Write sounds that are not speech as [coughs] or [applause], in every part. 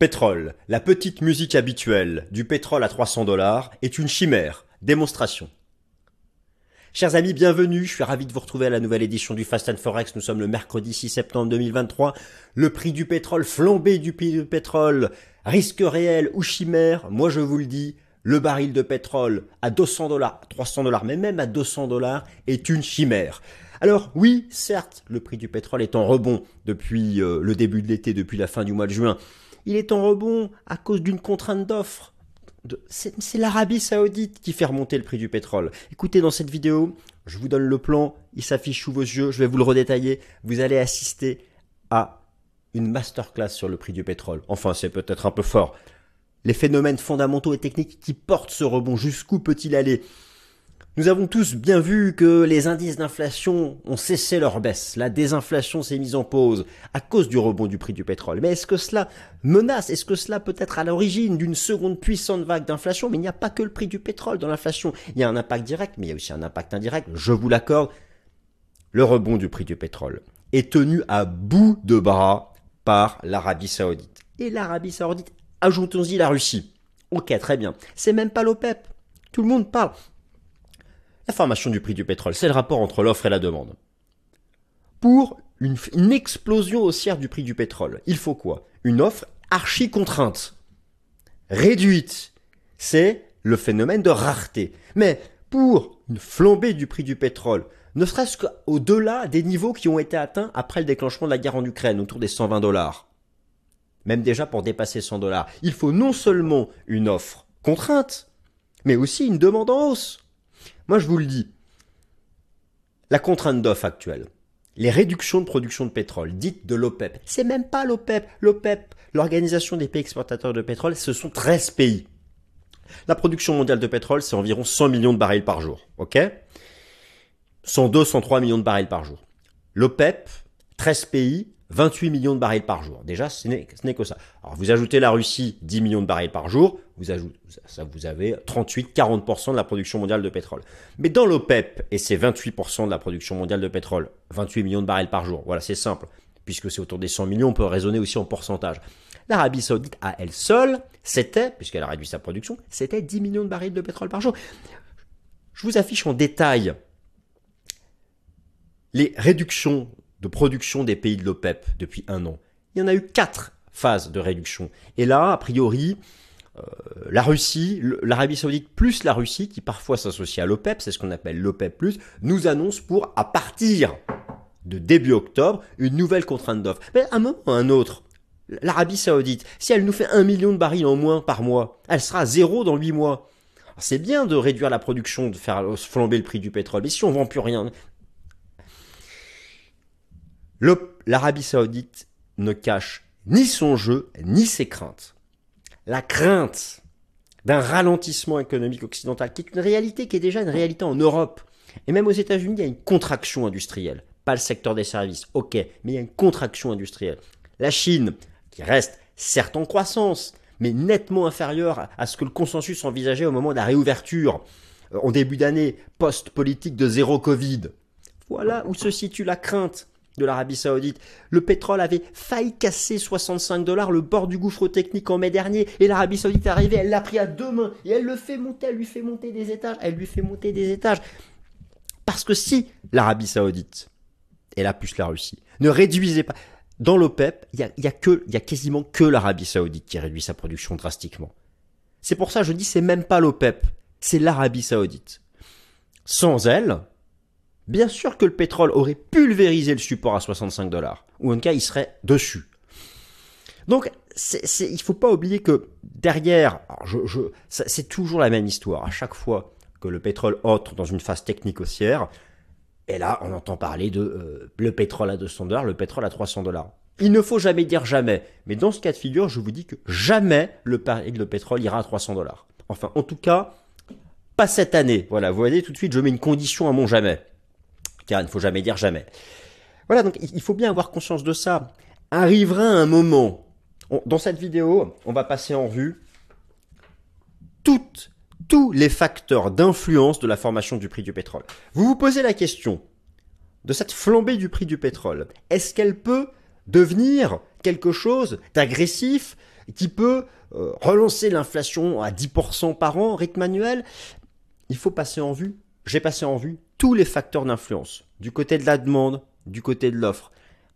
Pétrole, la petite musique habituelle du pétrole à 300 dollars est une chimère. Démonstration. Chers amis, bienvenue. Je suis ravi de vous retrouver à la nouvelle édition du Fast and Forex. Nous sommes le mercredi 6 septembre 2023. Le prix du pétrole, flambé du prix du pétrole, risque réel ou chimère? Moi, je vous le dis, le baril de pétrole à 200 dollars, 300 dollars, mais même à 200 dollars est une chimère. Alors oui, certes, le prix du pétrole est en rebond depuis euh, le début de l'été, depuis la fin du mois de juin. Il est en rebond à cause d'une contrainte d'offre. C'est l'Arabie saoudite qui fait remonter le prix du pétrole. Écoutez, dans cette vidéo, je vous donne le plan, il s'affiche sous vos yeux, je vais vous le redétailler. Vous allez assister à une masterclass sur le prix du pétrole. Enfin, c'est peut-être un peu fort. Les phénomènes fondamentaux et techniques qui portent ce rebond, jusqu'où peut-il aller? Nous avons tous bien vu que les indices d'inflation ont cessé leur baisse. La désinflation s'est mise en pause à cause du rebond du prix du pétrole. Mais est-ce que cela menace Est-ce que cela peut être à l'origine d'une seconde puissante vague d'inflation? Mais il n'y a pas que le prix du pétrole dans l'inflation. Il y a un impact direct, mais il y a aussi un impact indirect. Je vous l'accorde. Le rebond du prix du pétrole est tenu à bout de bras par l'Arabie saoudite. Et l'Arabie saoudite, ajoutons-y la Russie. Ok, très bien. C'est même pas l'OPEP. Tout le monde parle. La formation du prix du pétrole, c'est le rapport entre l'offre et la demande. Pour une, explosion haussière du prix du pétrole, il faut quoi? Une offre archi contrainte, réduite. C'est le phénomène de rareté. Mais pour une flambée du prix du pétrole, ne serait-ce qu'au-delà des niveaux qui ont été atteints après le déclenchement de la guerre en Ukraine, autour des 120 dollars. Même déjà pour dépasser 100 dollars, il faut non seulement une offre contrainte, mais aussi une demande en hausse. Moi, je vous le dis, la contrainte d'offre actuelle, les réductions de production de pétrole dites de l'OPEP, c'est même pas l'OPEP. L'OPEP, l'Organisation des pays exportateurs de pétrole, ce sont 13 pays. La production mondiale de pétrole, c'est environ 100 millions de barils par jour. OK? 102, 103 millions de barils par jour. L'OPEP, 13 pays, 28 millions de barils par jour. Déjà, ce n'est que ça. Alors, vous ajoutez la Russie, 10 millions de barils par jour, vous ajoutez, ça, vous avez 38-40% de la production mondiale de pétrole. Mais dans l'OPEP, et c'est 28% de la production mondiale de pétrole, 28 millions de barils par jour, voilà, c'est simple. Puisque c'est autour des 100 millions, on peut raisonner aussi en pourcentage. L'Arabie Saoudite, à elle seule, c'était, puisqu'elle a réduit sa production, c'était 10 millions de barils de pétrole par jour. Je vous affiche en détail les réductions de production des pays de l'OPEP depuis un an. Il y en a eu quatre phases de réduction. Et là, a priori, euh, la Russie, l'Arabie Saoudite plus la Russie, qui parfois s'associe à l'OPEP, c'est ce qu'on appelle l'OPEP+, nous annonce pour, à partir de début octobre, une nouvelle contrainte d'offre. Mais à un moment à un autre, l'Arabie Saoudite, si elle nous fait un million de barils en moins par mois, elle sera zéro dans huit mois. C'est bien de réduire la production, de faire flamber le prix du pétrole, mais si on vend plus rien, l'Arabie saoudite ne cache ni son jeu, ni ses craintes. La crainte d'un ralentissement économique occidental, qui est une réalité qui est déjà une réalité en Europe. Et même aux États-Unis, il y a une contraction industrielle. Pas le secteur des services, ok, mais il y a une contraction industrielle. La Chine, qui reste certes en croissance, mais nettement inférieure à ce que le consensus envisageait au moment de la réouverture euh, en début d'année post-politique de zéro Covid. Voilà où se situe la crainte de l'Arabie Saoudite. Le pétrole avait failli casser 65 dollars le bord du gouffre technique en mai dernier et l'Arabie Saoudite est arrivée, elle l'a pris à deux mains et elle le fait monter, elle lui fait monter des étages, elle lui fait monter des étages. Parce que si l'Arabie Saoudite et la plus la Russie ne réduisait pas dans l'OPEP, il y a, y a quasiment que l'Arabie Saoudite qui réduit sa production drastiquement. C'est pour ça que je dis c'est même pas l'OPEP, c'est l'Arabie Saoudite. Sans elle, Bien sûr que le pétrole aurait pulvérisé le support à 65 dollars, ou en tout cas il serait dessus. Donc c'est, il faut pas oublier que derrière, c'est toujours la même histoire. À chaque fois que le pétrole entre dans une phase technique haussière, et là on entend parler de euh, le pétrole à 200 dollars, le pétrole à 300 dollars. Il ne faut jamais dire jamais, mais dans ce cas de figure, je vous dis que jamais le, le pétrole ira à 300 dollars. Enfin, en tout cas, pas cette année. Voilà, vous voyez, tout de suite, je mets une condition à mon jamais car il ne faut jamais dire jamais. Voilà, donc il faut bien avoir conscience de ça. Arrivera un moment, dans cette vidéo, on va passer en toutes, tous les facteurs d'influence de la formation du prix du pétrole. Vous vous posez la question de cette flambée du prix du pétrole. Est-ce qu'elle peut devenir quelque chose d'agressif qui peut euh, relancer l'inflation à 10% par an, rythme annuel, il faut passer en vue, j'ai passé en vue tous les facteurs d'influence, du côté de la demande, du côté de l'offre.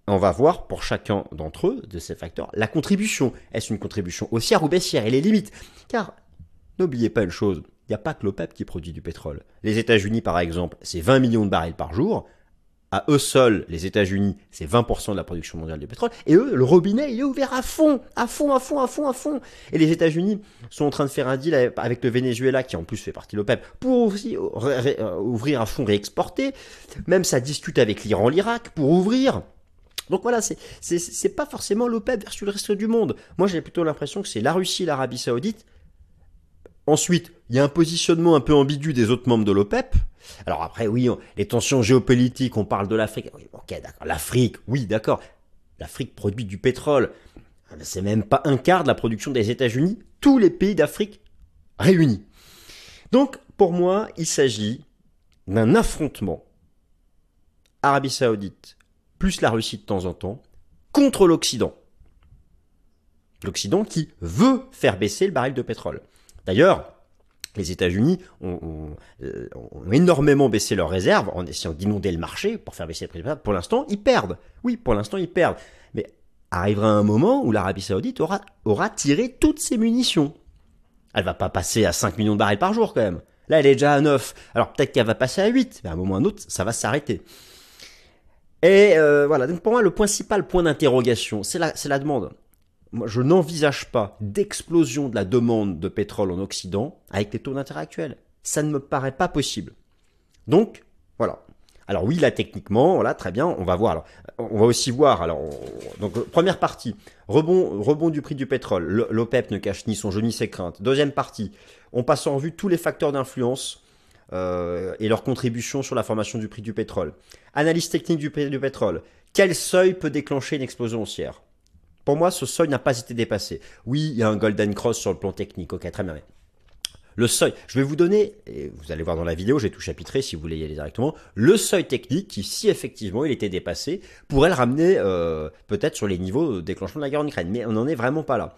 On va voir pour chacun d'entre eux, de ces facteurs, la contribution. Est-ce une contribution haussière ou baissière et les limites? Car, n'oubliez pas une chose, il n'y a pas que l'OPEP qui produit du pétrole. Les États-Unis, par exemple, c'est 20 millions de barils par jour à eux seuls, les États-Unis, c'est 20% de la production mondiale de pétrole, et eux, le robinet, il est ouvert à fond, à fond, à fond, à fond, à fond. Et les États-Unis sont en train de faire un deal avec le Venezuela, qui en plus fait partie de l'OPEP, pour aussi euh, ouvrir à fond, réexporter. Même ça discute avec l'Iran, l'Irak, pour ouvrir. Donc voilà, c'est, c'est, pas forcément l'OPEP versus le reste du monde. Moi, j'ai plutôt l'impression que c'est la Russie, l'Arabie Saoudite. Ensuite, il y a un positionnement un peu ambigu des autres membres de l'OPEP, alors après, oui, les tensions géopolitiques, on parle de l'Afrique. ok, d'accord. L'Afrique, oui, d'accord. L'Afrique produit du pétrole. C'est même pas un quart de la production des États-Unis. Tous les pays d'Afrique réunis. Donc, pour moi, il s'agit d'un affrontement Arabie Saoudite plus la Russie de temps en temps contre l'Occident. L'Occident qui veut faire baisser le baril de pétrole. D'ailleurs, les États-Unis euh, ont, énormément baissé leurs réserves en essayant d'inonder le marché pour faire baisser les prix. Pour l'instant, ils perdent. Oui, pour l'instant, ils perdent. Mais arrivera un moment où l'Arabie Saoudite aura, tiré toutes ses munitions. Elle va pas passer à 5 millions de barils par jour quand même. Là, elle est déjà à 9. Alors peut-être qu'elle va passer à 8, mais à un moment ou à un autre, ça va s'arrêter. Et euh, voilà, donc pour moi, le principal point d'interrogation, c'est la demande je n'envisage pas d'explosion de la demande de pétrole en Occident avec les taux d'intérêt actuels. Ça ne me paraît pas possible. Donc, voilà. Alors oui, là techniquement, voilà, très bien, on va voir. Alors, on va aussi voir. Alors, donc première partie, rebond, rebond du prix du pétrole. L'OPEP ne cache ni son jeu ni ses craintes. Deuxième partie, on passe en revue tous les facteurs d'influence euh, et leur contribution sur la formation du prix du pétrole. Analyse technique du prix du pétrole. Quel seuil peut déclencher une explosion haussière? Pour moi, ce seuil n'a pas été dépassé. Oui, il y a un golden cross sur le plan technique. Ok, très bien. Le seuil, je vais vous donner, et vous allez voir dans la vidéo, j'ai tout chapitré si vous voulez y aller directement, le seuil technique qui, si effectivement il était dépassé, pourrait le ramener euh, peut-être sur les niveaux de déclenchement de la guerre en Ukraine. Mais on n'en est vraiment pas là.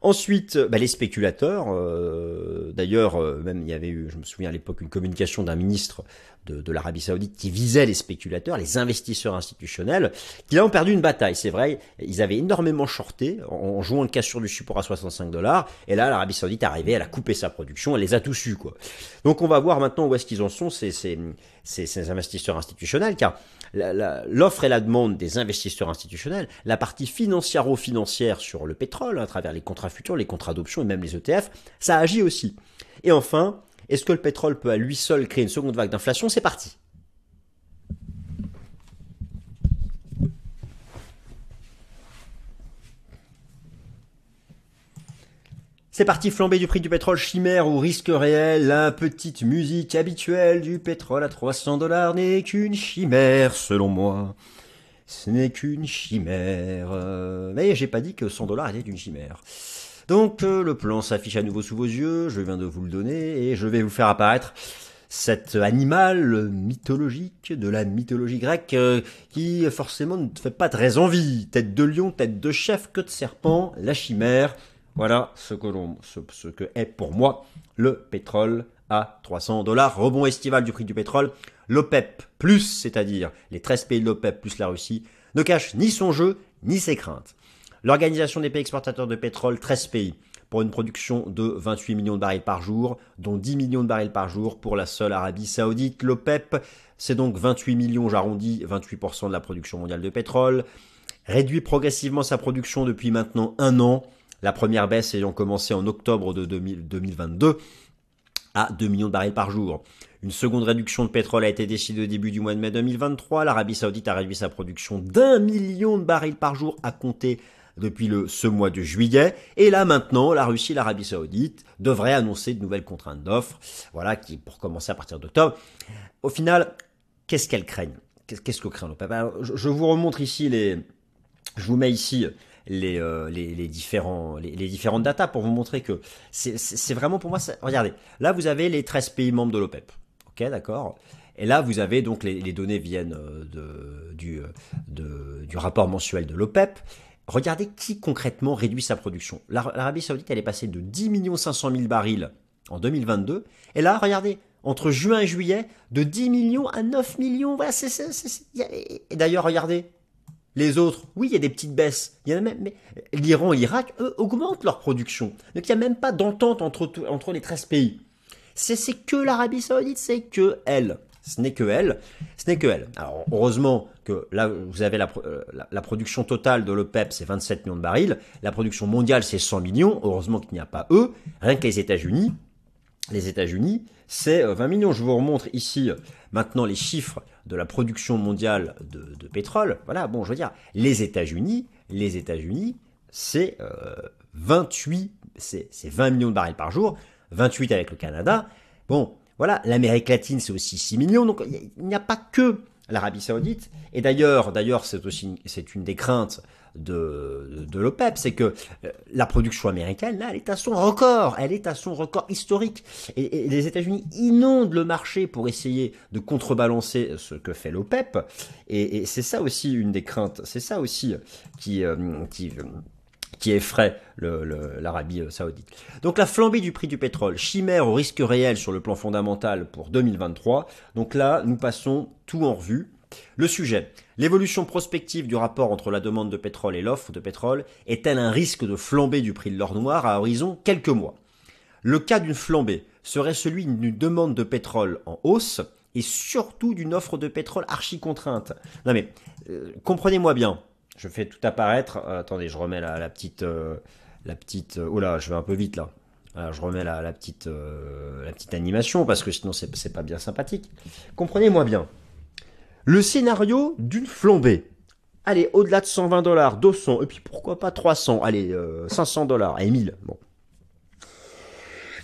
Ensuite, euh, bah, les spéculateurs. Euh, d'ailleurs, même il y avait eu, je me souviens à l'époque, une communication d'un ministre de, l'Arabie Saoudite qui visait les spéculateurs, les investisseurs institutionnels, qui ont perdu une bataille. C'est vrai, ils avaient énormément shorté en, jouant le cassure du support à 65 dollars. Et là, l'Arabie Saoudite est arrivée, elle a coupé sa production, elle les a tous eus, quoi. Donc, on va voir maintenant où est-ce qu'ils en sont ces, ces, ces investisseurs institutionnels, car l'offre et la demande des investisseurs institutionnels, la partie financiaro-financière sur le pétrole, à travers les contrats futurs, les contrats d'option et même les ETF, ça agit aussi. Et enfin, est-ce que le pétrole peut à lui seul créer une seconde vague d'inflation? C'est parti. C'est parti, flambée du prix du pétrole chimère ou risque réel, la petite musique habituelle du pétrole à 300 dollars n'est qu'une chimère selon moi. Ce n'est qu'une chimère. Mais j'ai pas dit que 100 dollars était une chimère. Donc euh, le plan s'affiche à nouveau sous vos yeux, je viens de vous le donner et je vais vous faire apparaître cet animal mythologique de la mythologie grecque euh, qui forcément ne fait pas très envie. Tête de lion, tête de chef, queue de serpent, la chimère. Voilà ce que, ce, que est pour moi le pétrole à 300 dollars. Rebond estival du prix du pétrole. L'OPEP plus, c'est-à-dire les 13 pays de l'OPEP plus la Russie, ne cache ni son jeu ni ses craintes. L'Organisation des pays exportateurs de pétrole, 13 pays, pour une production de 28 millions de barils par jour, dont 10 millions de barils par jour pour la seule Arabie Saoudite. L'OPEP, c'est donc 28 millions, j'arrondis, 28% de la production mondiale de pétrole. Réduit progressivement sa production depuis maintenant un an la première baisse ayant commencé en octobre de 2022 à 2 millions de barils par jour. Une seconde réduction de pétrole a été décidée au début du mois de mai 2023. L'Arabie Saoudite a réduit sa production d'un million de barils par jour à compter depuis ce mois de juillet. Et là maintenant, la Russie et l'Arabie Saoudite devraient annoncer de nouvelles contraintes d'offres, voilà, qui pour commencer à partir d'octobre. Au final, qu'est-ce qu'elles craignent? Qu'est-ce que craint le Je vous remontre ici les, je vous mets ici euh, les, les, différents, les, différentes datas pour vous montrer que c'est vraiment pour moi. regardez, là vous avez les 13 pays membres de l'OPEP. Ok, d'accord? Et là, vous avez donc les, données viennent euh, du, euh, du rapport mensuel de l'OPEP. Regardez qui concrètement réduit sa production. L'Arabie Saoudite, elle est passée de 10 500 000 barils en 2022. Et là, regardez, entre juin et juillet, de 10 millions à 9 millions. Et d'ailleurs, regardez, les autres, oui, il y a des petites baisses. Il y a même, mais l'Iran et l'Irak, eux, augmentent leur production. Donc il n'y a même pas d'entente entre, entre les 13 pays. C'est que l'Arabie Saoudite, c'est que elle. Ce n'est que elle. Ce n'est que elle. Alors, heureusement que là, vous avez la, euh, production totale de l'OPEP, c'est 27 millions de barils. La production mondiale, c'est 100 millions. Heureusement qu'il n'y a pas eux. Rien que les États-Unis. Les États-Unis, c'est 20 euh, millions. Je vous remontre ici euh, maintenant les chiffres de la production mondiale de, pétrole. Voilà, bon, je veux dire, les États-Unis, les États-Unis, c'est 28, c'est 20 millions de barils par jour, 28 avec le Canada. Bon, voilà, l'Amérique latine, c'est aussi 6 millions. Donc, il n'y a pas que l'Arabie Saoudite. Et d'ailleurs, d'ailleurs, c'est aussi, c'est une des craintes de, de l'OPEP, c'est que euh, la production américaine, là, elle est à son record, elle est à son record historique. Et, les États-Unis inondent le marché pour essayer de contrebalancer ce que fait l'OPEP. Et, c'est ça aussi une des craintes, c'est ça aussi qui, euh, qui qui effraie l'Arabie euh, saoudite. Donc la flambée du prix du pétrole, chimère au risque réel sur le plan fondamental pour 2023. Donc là, nous passons tout en revue. Le sujet, l'évolution prospective du rapport entre la demande de pétrole et l'offre de pétrole est-elle un risque de flambée du prix de l'or noir à horizon quelques mois? Le cas d'une flambée serait celui d'une demande de pétrole en hausse et surtout d'une offre de pétrole archi contrainte. Non mais, euh, comprenez-moi bien, je fais tout apparaître. Euh, attendez, je remets la, petite, euh, la petite. oh là, je vais un peu vite là. je remets la, petite, la petite animation parce que sinon c'est pas bien sympathique. Comprenez-moi bien. Le scénario d'une flambée. Allez, au-delà de 120 dollars, 200, et puis pourquoi pas 300, allez, 500 dollars, et 1000, bon.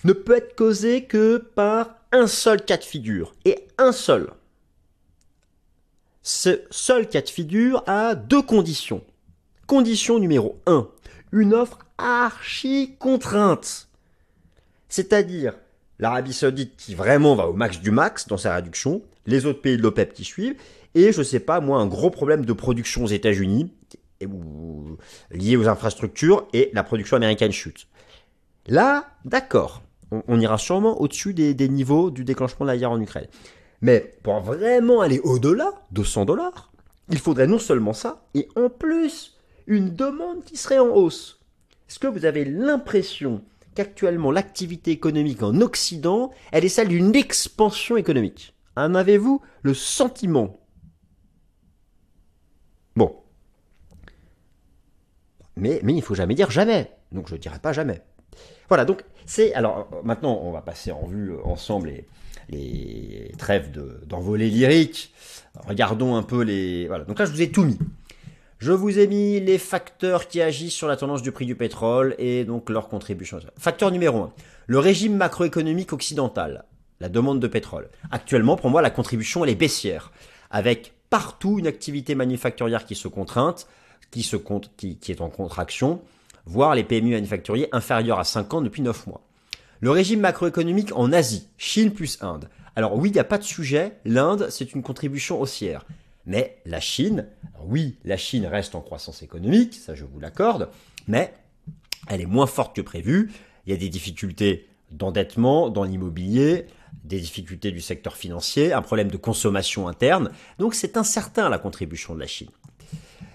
Ne peut être causé que par un seul cas de figure, et un seul. Ce seul cas de figure a deux conditions. Condition numéro 1. Une offre archi contrainte. C'est-à-dire l'Arabie Saoudite qui vraiment va au max du max dans sa réduction, les autres pays de l'OPEP qui suivent, et je sais pas moi un gros problème de production aux États-Unis lié aux infrastructures et la production américaine chute. Là, d'accord, on, ira sûrement au-dessus des, des, niveaux du déclenchement de la guerre en Ukraine. Mais pour vraiment aller au-delà de 100 dollars, il faudrait non seulement ça, et en plus une demande qui serait en hausse. Est-ce que vous avez l'impression qu'actuellement l'activité économique en Occident, elle est celle d'une expansion économique? En avez-vous le sentiment? Bon. Mais, il faut jamais dire jamais. Donc je ne dirai pas jamais. Voilà, donc c'est... Alors maintenant, on va passer en vue ensemble et les trêves d'envolée lyrique. Regardons un peu les... Voilà, donc là je vous ai tout mis. Je vous ai mis les facteurs qui agissent sur la tendance du prix du pétrole et donc leur contribution. Facteur numéro 1, le régime macroéconomique occidental, la demande de pétrole. Actuellement, pour moi, la contribution, elle est baissière, avec partout une activité manufacturière qui se contrainte, qui est en contraction, voire les PMU manufacturiers inférieurs à 5 ans depuis 9 mois. Le régime macroéconomique en Asie, Chine plus Inde. Alors oui, il n'y a pas de sujet, l'Inde, c'est une contribution haussière. Mais la Chine, oui, la Chine reste en croissance économique, ça je vous l'accorde, mais elle est moins forte que prévu. Il y a des difficultés d'endettement dans l'immobilier, des difficultés du secteur financier, un problème de consommation interne. Donc c'est incertain la contribution de la Chine.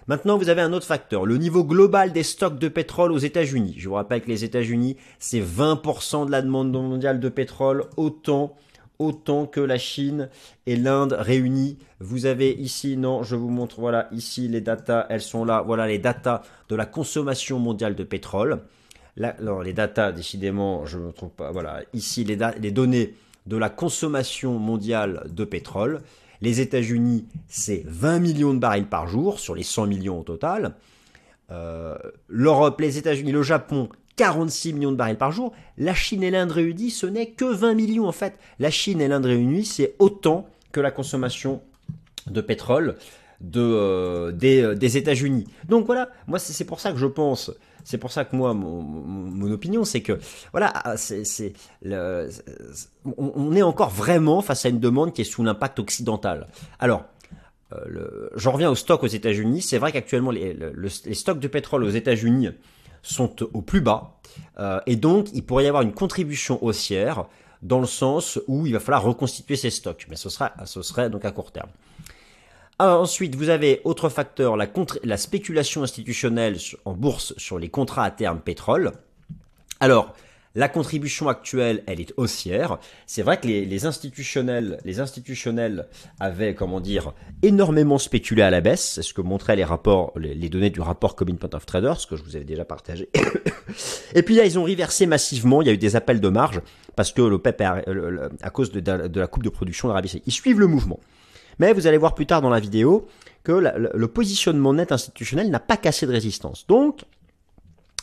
Maintenant, vous avez un autre facteur, le niveau global des stocks de pétrole aux États-Unis. Je vous rappelle que les États-Unis, c'est 20% de la demande mondiale de pétrole, autant autant que la Chine et l'Inde réunis. Vous avez ici, non, je vous montre, voilà, ici les datas, elles sont là, voilà les datas de la consommation mondiale de pétrole. Là, les datas, décidément, je ne trouve pas, voilà, ici les données de la consommation mondiale de pétrole. Les États-Unis, c'est 20 millions de barils par jour sur les 100 millions au total. Euh, L'Europe, les États-Unis, le Japon, 46 millions de barils par jour. La Chine et l'Inde réunies, ce n'est que 20 millions en fait. La Chine et l'Inde réunies, c'est autant que la consommation de pétrole euh, euh, des États-Unis. Donc voilà, moi c'est pour ça que je pense c'est pour ça que moi, mon, opinion, c'est que voilà, c'est, on, est encore vraiment face à une demande qui est sous l'impact occidental. Alors, euh, j'en reviens au stock aux États-Unis. C'est vrai qu'actuellement, les, stocks de pétrole aux États-Unis sont au plus bas. Euh, et donc, il pourrait y avoir une contribution haussière dans le sens où il va falloir reconstituer ces stocks. Mais ce, ce serait donc à court terme. Alors, ensuite, vous avez autre facteur, la, la spéculation institutionnelle en bourse sur les contrats à terme pétrole. Alors, la contribution actuelle, elle est haussière. C'est vrai que les, institutionnels, les institutionnels avaient, comment dire, énormément spéculé à la baisse. C'est ce que montraient les rapports, les, données du rapport Point of Traders, que je vous avais déjà partagé. [coughs] Et puis là, ils ont reversé massivement. Il y a eu des appels de marge parce que le PEP, à cause de, la coupe de production d'Arabie Saoudite, ils suivent le mouvement. Mais vous allez voir plus tard dans la vidéo que le positionnement net institutionnel n'a pas cassé de résistance. Donc,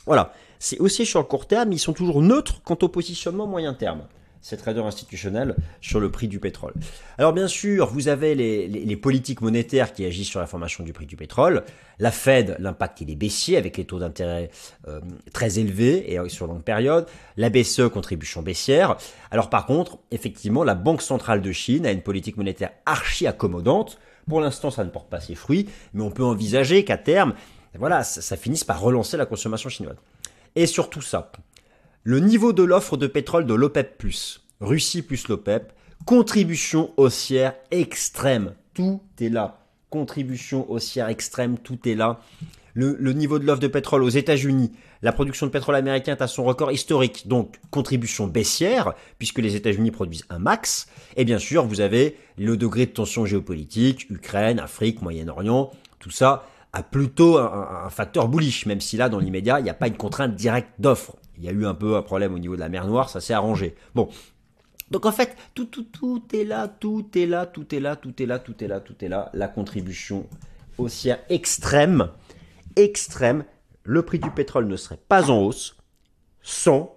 voilà. C'est aussi sur le court terme, ils sont toujours neutres quant au positionnement moyen terme ces traders institutionnels sur le prix du pétrole. Alors bien sûr, vous avez les, politiques monétaires qui agissent sur la formation du prix du pétrole. La Fed, l'impact il est baissier avec les taux d'intérêt euh, très élevés et sur longue période. La BCE, contribution baissière. Alors par contre, effectivement, la Banque centrale de Chine a une politique monétaire archi accommodante. Pour l'instant, ça ne porte pas ses fruits, mais on peut envisager qu'à terme, voilà, ça finisse par relancer la consommation chinoise. Et surtout ça, le niveau de l'offre de pétrole de l'OPEP+, Russie plus l'OPEP, contribution haussière extrême, tout est là. Contribution haussière extrême, tout est là. Le, niveau de l'offre de pétrole aux États-Unis, la production de pétrole américain est à son record historique, donc contribution baissière, puisque les États-Unis produisent un max. Et bien sûr, vous avez le degré de tension géopolitique, Ukraine, Afrique, Moyen-Orient, tout ça a plutôt un, facteur bullish, même si là, dans l'immédiat, il n'y a pas une contrainte directe d'offre. Il y a eu un peu un problème au niveau de la mer Noire, ça s'est arrangé. Bon. Donc en fait, tout, tout, tout est là, tout est là, tout est là, tout est là, tout est là, tout est là. La contribution haussière extrême, extrême. Le prix du pétrole ne serait pas en hausse sans,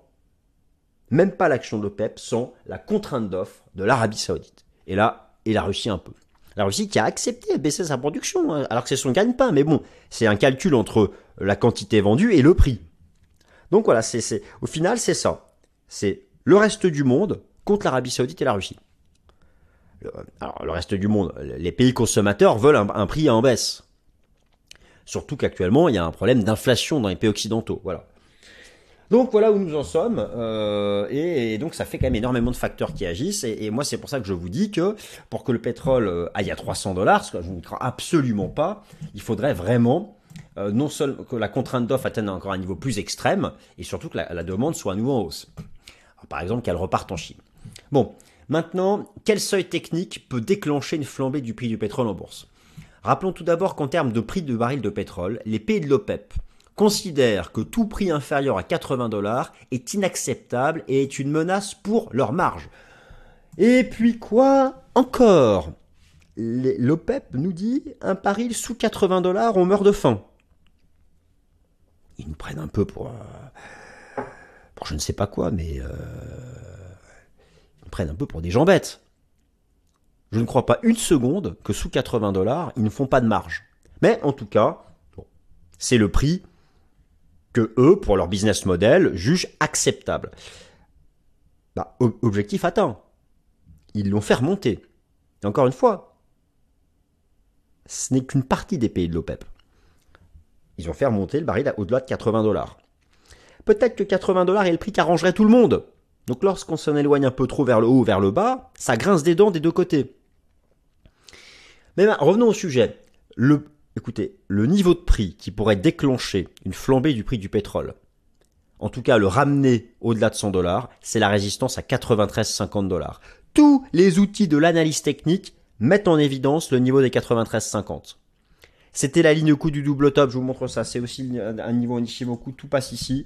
même pas l'action de l'OPEP, sans la contrainte d'offre de l'Arabie Saoudite. Et là, et la Russie un peu. La Russie qui a accepté de baisser sa production, hein, alors que c'est son gagne-pain. Mais bon, c'est un calcul entre la quantité vendue et le prix. Donc voilà, c'est, au final, c'est ça. C'est le reste du monde contre l'Arabie Saoudite et la Russie. alors, le reste du monde, les pays consommateurs veulent un, prix en baisse. Surtout qu'actuellement, il y a un problème d'inflation dans les pays occidentaux. Voilà. Donc voilà où nous en sommes, euh, et, donc ça fait quand même énormément de facteurs qui agissent, et, moi c'est pour ça que je vous dis que pour que le pétrole euh, aille à 300 dollars, ce que je ne crois absolument pas, il faudrait vraiment euh, non seulement que la contrainte d'offre atteigne encore un niveau plus extrême, et surtout que la, demande soit à nouveau en hausse. par exemple qu'elle reparte en Chine. Bon, maintenant, quel seuil technique peut déclencher une flambée du prix du pétrole en bourse? Rappelons tout d'abord qu'en termes de prix de baril de pétrole, les pays de l'OPEP, considèrent que tout prix inférieur à 80 dollars est inacceptable et est une menace pour leur marge. Et puis quoi encore? L'OPEP nous dit un pari sous 80 dollars, on meurt de faim. Ils nous prennent un peu pour, euh, pour je ne sais pas quoi, mais euh, ils nous prennent un peu pour des gens bêtes. Je ne crois pas une seconde que sous 80 dollars, ils ne font pas de marge. Mais en tout cas, c'est le prix que eux, pour leur business model, jugent acceptable. Bah, objectif atteint. Ils l'ont fait remonter. Et encore une fois, ce n'est qu'une partie des pays de l'OPEP. Ils ont fait remonter le baril au-delà de 80 dollars. Peut-être que 80 dollars est le prix qui arrangerait tout le monde. Donc lorsqu'on s'en éloigne un peu trop vers le haut ou vers le bas, ça grince des dents des deux côtés. Mais revenons au sujet. Le, écoutez, le niveau de prix qui pourrait déclencher une flambée du prix du pétrole, en tout cas le ramener au-delà de 100 dollars, c'est la résistance à 93,50 dollars. Tous les outils de l'analyse technique mettent en évidence le niveau des 93,50. C'était la ligne coup du double top, je vous montre ça, c'est aussi un niveau en Ishimoku, tout passe ici.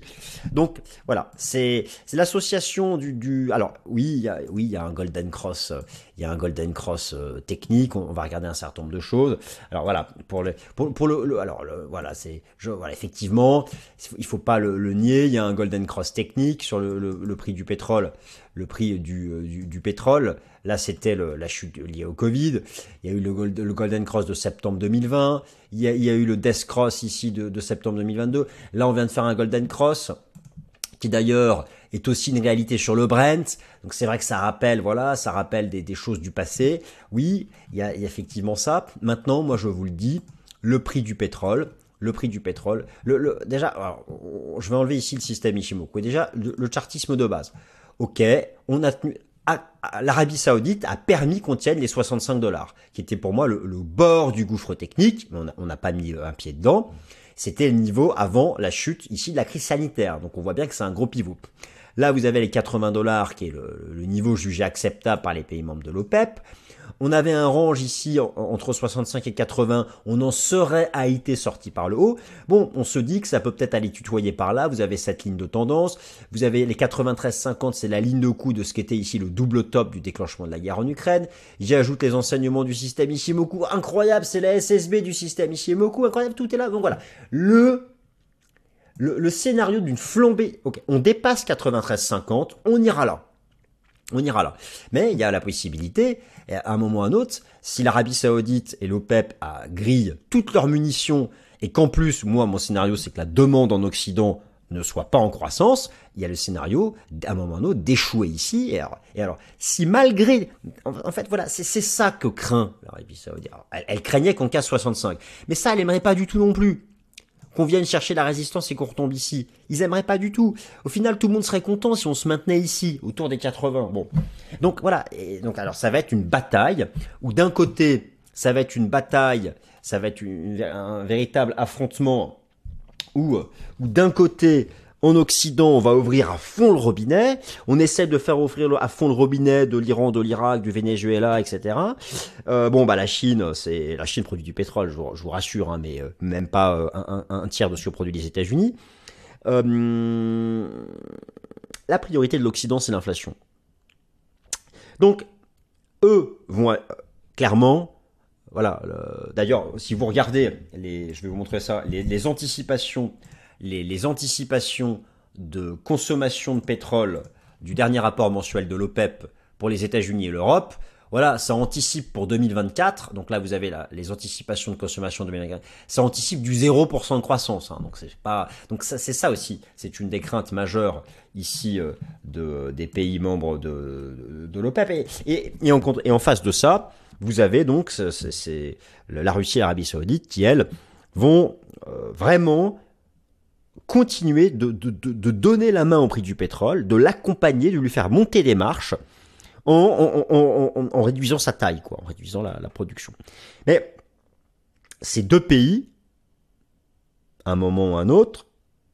Donc voilà, c'est l'association du, du, alors oui, il y a, oui, il y a un golden cross, il y a un golden cross euh, technique, on, va regarder un certain nombre de choses. Alors voilà, pour le pour, pour le, alors voilà, c'est voilà, effectivement, il faut pas le, le, nier, il y a un golden cross technique sur le, le prix du pétrole le prix du, euh, du, pétrole. Là, c'était la chute liée au Covid. Il y a eu le, Golden Cross de septembre 2020. Il y a, il y a eu le Death Cross ici de, de, septembre 2022. Là, on vient de faire un Golden Cross qui d'ailleurs est aussi une réalité sur le Brent. Donc c'est vrai que ça rappelle, voilà, ça rappelle des, choses du passé. Oui, il y, a, effectivement ça. Maintenant, moi je vous le dis, le prix du pétrole, le prix du pétrole. Le, déjà, je vais enlever ici le système Ishimoku. Déjà, le, chartisme de base. Ok, on a tenu. L'Arabie Saoudite a permis qu'on tienne les 65 dollars, qui était pour moi le, bord du gouffre technique, mais on n'a pas mis un pied dedans. C'était le niveau avant la chute ici de la crise sanitaire. Donc on voit bien que c'est un gros pivot. Là, vous avez les 80 dollars, qui est le, niveau jugé acceptable par les pays membres de l'OPEP. On avait un range ici entre 65 et 80, on en serait à été sorti par le haut. Bon, on se dit que ça peut peut-être aller tutoyer par là, vous avez cette ligne de tendance, vous avez les 93-50, c'est la ligne de coup de ce qu'était ici le double top du déclenchement de la guerre en Ukraine. J'ajoute les enseignements du système Ishimoku, incroyable, c'est la SSB du système Ishimoku, incroyable, tout est là. Donc voilà, le le, scénario d'une flambée, ok, on dépasse 93-50, on ira là. On ira là. Mais il y a la possibilité, à un moment ou à un autre, si l'Arabie Saoudite et l'OPEP grillent toutes leurs munitions et qu'en plus, moi, mon scénario, c'est que la demande en Occident ne soit pas en croissance, il y a le scénario, à un moment ou à un autre, d'échouer ici. Et alors, et alors, si malgré, en, fait, voilà, c'est ça que craint l'Arabie Saoudite. Elle, elle, craignait qu'on casse 65. Mais ça, elle aimerait pas du tout non plus qu'on vienne chercher la résistance et qu'on retombe ici. Ils aimeraient pas du tout. Au final, tout le monde serait content si on se maintenait ici, autour des 80. Bon. Donc voilà. Et donc alors, ça va être une bataille où d'un côté, ça va être une bataille, ça va être un véritable affrontement où, où d'un côté, en Occident, on va ouvrir à fond le robinet. On essaie de faire ouvrir à fond le robinet de l'Iran, de l'Irak, du Venezuela, etc. Euh, bon, bah la Chine, c'est la Chine produit du pétrole, je vous, rassure, hein, mais euh, même pas euh, un, tiers de ce que produit les États-Unis. la priorité de l'Occident, c'est l'inflation. Donc, eux vont clairement, voilà. D'ailleurs, si vous regardez je vais vous montrer ça, les anticipations les, anticipations de consommation de pétrole du dernier rapport mensuel de l'OPEP pour les États-Unis et l'Europe, voilà, ça anticipe pour 2024. Donc là, vous avez les anticipations de consommation de 2024. Ça anticipe du 0% de croissance. Hein. donc c'est pas. Donc ça, c'est ça aussi. C'est une des craintes majeures ici euh, de, des pays membres de, de, l'OPEP. Et, et, en, et en face de ça, vous avez donc c'est la Russie et l'Arabie Saoudite qui elles vont euh, vraiment continuer de, donner la main au prix du pétrole, de l'accompagner, de lui faire monter des marches en, réduisant sa taille, quoi, en réduisant la, production. Mais ces deux pays, à un moment ou à un autre,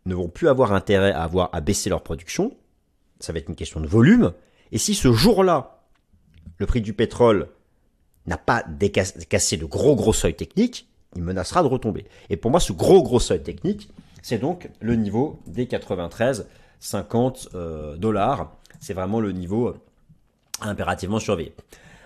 ne vont plus avoir intérêt à avoir à baisser leur production. Ça va être une question de volume. Et si ce jour-là, le prix du pétrole n'a pas cassé de gros gros seuils techniques, il menacera de retomber. Et pour moi, ce gros gros seuil technique, c'est donc le niveau des 93 50 euh, dollars. C'est vraiment le niveau impérativement surveillé.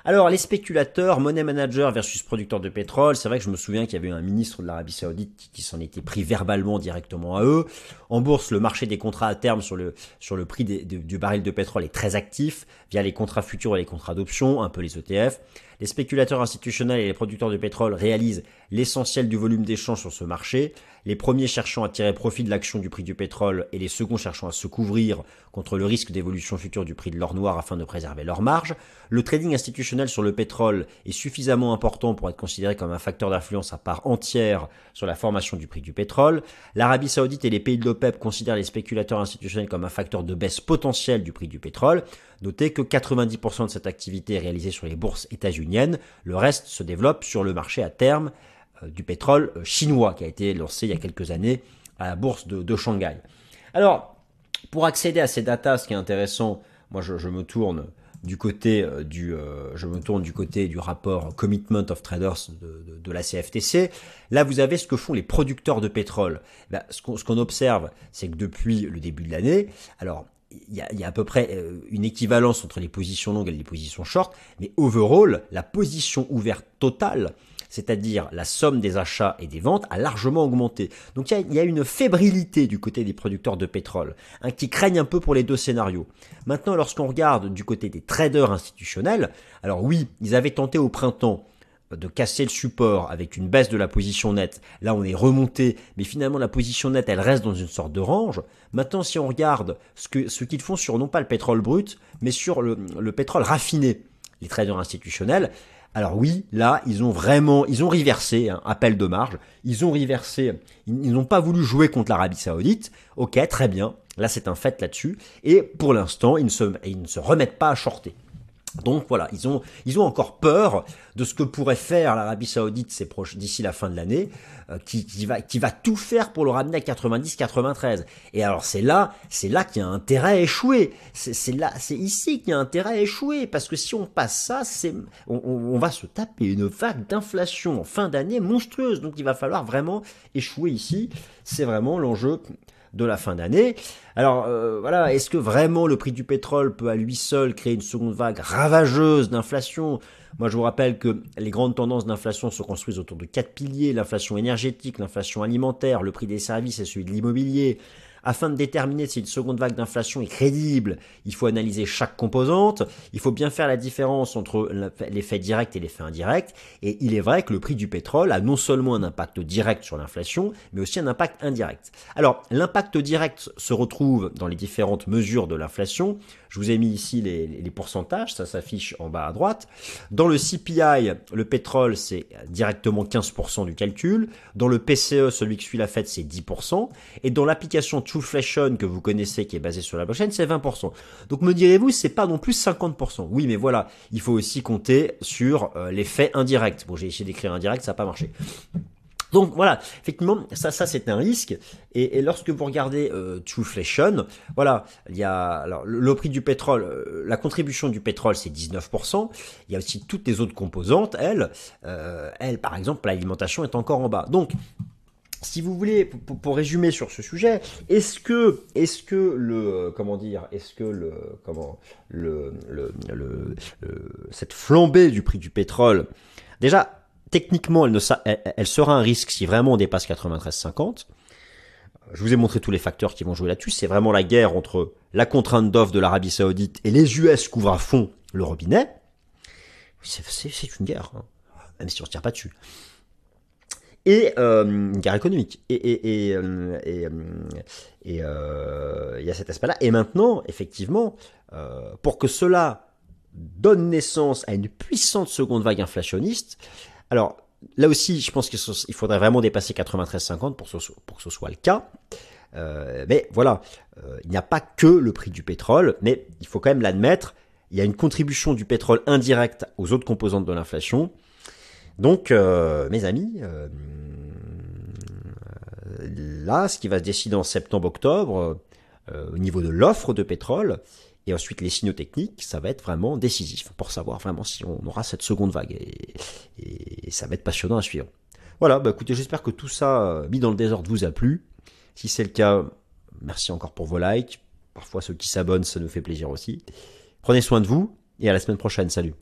Alors, les spéculateurs, money manager versus producteurs de pétrole, c'est vrai que je me souviens qu'il y avait un ministre de l'Arabie Saoudite qui s'en était pris verbalement directement à eux. En bourse, le marché des contrats à terme sur le, sur le prix du baril de pétrole est très actif via les contrats futurs et les contrats d'options, un peu les ETF. Les spéculateurs institutionnels et les producteurs de pétrole réalisent l'essentiel du volume d'échange sur ce marché, les premiers cherchant à tirer profit de l'action du prix du pétrole et les seconds cherchant à se couvrir contre le risque d'évolution future du prix de l'or noir afin de préserver leur marge. Le trading institutionnel sur le pétrole est suffisamment important pour être considéré comme un facteur d'influence à part entière sur la formation du prix du pétrole. L'Arabie saoudite et les pays de l'OPEP considèrent les spéculateurs institutionnels comme un facteur de baisse potentielle du prix du pétrole. Notez que 90% de cette activité est réalisée sur les bourses états-uniennes, le reste se développe sur le marché à terme euh, du pétrole euh, chinois qui a été lancé il y a quelques années à la bourse de, Shanghai. Alors, pour accéder à ces datas, ce qui est intéressant, moi je, me tourne du côté euh, me tourne du côté du rapport Commitment of Traders de, la CFTC. Là, vous avez ce que font les producteurs de pétrole. Ben, ce qu'on observe, c'est que depuis le début de l'année, alors il y, a, à peu près euh, une équivalence entre les positions longues et les positions short, mais overall, la position ouverte totale, c'est-à-dire la somme des achats et des ventes, a largement augmenté. Donc il y a, il y a une fébrilité du côté des producteurs de pétrole, hein, qui craignent un peu pour les deux scénarios. Maintenant, lorsqu'on regarde du côté des traders institutionnels, alors oui, ils avaient tenté au printemps de casser le support avec une baisse de la position nette. Là, on est remonté, mais finalement, la position nette, elle reste dans une sorte de range. Maintenant, si on regarde ce que ce qu'ils font sur non pas le pétrole brut, mais sur le, le pétrole raffiné, les traders institutionnels, alors oui, là, ils ont vraiment, ils ont reversé, appel de marge, ils ont reversé, ils n'ont pas voulu jouer contre l'Arabie Saoudite. Ok, très bien, là c'est un fait là-dessus. Et pour l'instant, ils ils ne se remettent pas à shorter. Donc voilà, ils ont, ils ont encore peur de ce que pourrait faire l'Arabie Saoudite d'ici la fin de l'année, euh, qui, va, qui va tout faire pour le ramener à 90-93. Et alors c'est là, c'est là qu'il y a intérêt à échouer. C'est là, c'est ici qu'il y a intérêt à échouer, parce que si on passe ça, c'est, on, on, va se taper une vague d'inflation en fin d'année monstrueuse. Donc il va falloir vraiment échouer ici. C'est vraiment l'enjeu de la fin d'année. Alors euh, voilà, est-ce que vraiment le prix du pétrole peut à lui seul créer une seconde vague ravageuse d'inflation? Moi je vous rappelle que les grandes tendances d'inflation se construisent autour de quatre piliers, l'inflation énergétique, l'inflation alimentaire, le prix des services et celui de l'immobilier. Afin de déterminer si une seconde vague d'inflation est crédible, il faut analyser chaque composante, il faut bien faire la différence entre l'effet direct et l'effet indirect, et il est vrai que le prix du pétrole a non seulement un impact direct sur l'inflation, mais aussi un impact indirect. Alors, l'impact direct se retrouve dans les différentes mesures de l'inflation. Je vous ai mis ici les, pourcentages, ça s'affiche en bas à droite. Dans le CPI, le pétrole, c'est directement 15% du calcul. Dans le PCE, celui qui suit la fête, c'est 10%. Et dans l'application Trueflation que vous connaissez, qui est basée sur la blockchain, c'est 20%. Donc me direz-vous, c'est pas non plus 50%. Oui, mais voilà, il faut aussi compter sur euh, l'effet indirect. Bon, j'ai essayé d'écrire indirect, ça n'a pas marché. Donc voilà, effectivement, ça, ça c'est un risque. Et, lorsque vous regardez euh, Trueflation, voilà, il y a alors le, prix du pétrole, euh, la contribution du pétrole c'est 19%. Il y a aussi toutes les autres composantes, elles, euh, elles par exemple l'alimentation est encore en bas. Donc si vous voulez, pour, résumer sur ce sujet, est-ce que, est-ce que le, comment dire, est-ce que le, comment, le, le, le, cette flambée du prix du pétrole, déjà, techniquement, elle, ne, elle, sera un risque si vraiment on dépasse 93,50. Je vous ai montré tous les facteurs qui vont jouer là-dessus. C'est vraiment la guerre entre la contrainte d'offre de l'Arabie Saoudite et les US couvrent à fond le robinet. C'est une guerre, hein. même si on ne se tire pas dessus. Et euh, une guerre économique. Et et et, euh, et, euh, il y a cet aspect-là. Et maintenant, effectivement, pour que cela donne naissance à une puissante seconde vague inflationniste, alors, là aussi, je pense qu'il faudrait vraiment dépasser 93,50 pour, pour que ce soit le cas. Euh, mais voilà, euh, il n'y a pas que le prix du pétrole, mais il faut quand même l'admettre, il y a une contribution du pétrole indirecte aux autres composantes de l'inflation. Donc, euh, mes amis, là, ce qui va se décider en septembre-octobre, au niveau de l'offre de pétrole, et ensuite, les signaux techniques, ça va être vraiment décisif pour savoir vraiment si on aura cette seconde vague. Et, ça va être passionnant à suivre. Voilà, bah écoutez, j'espère que tout ça, euh, mis dans le désordre, vous a plu. Si c'est le cas, merci encore pour vos likes. Parfois, ceux qui s'abonnent, ça nous fait plaisir aussi. Prenez soin de vous et à la semaine prochaine. Salut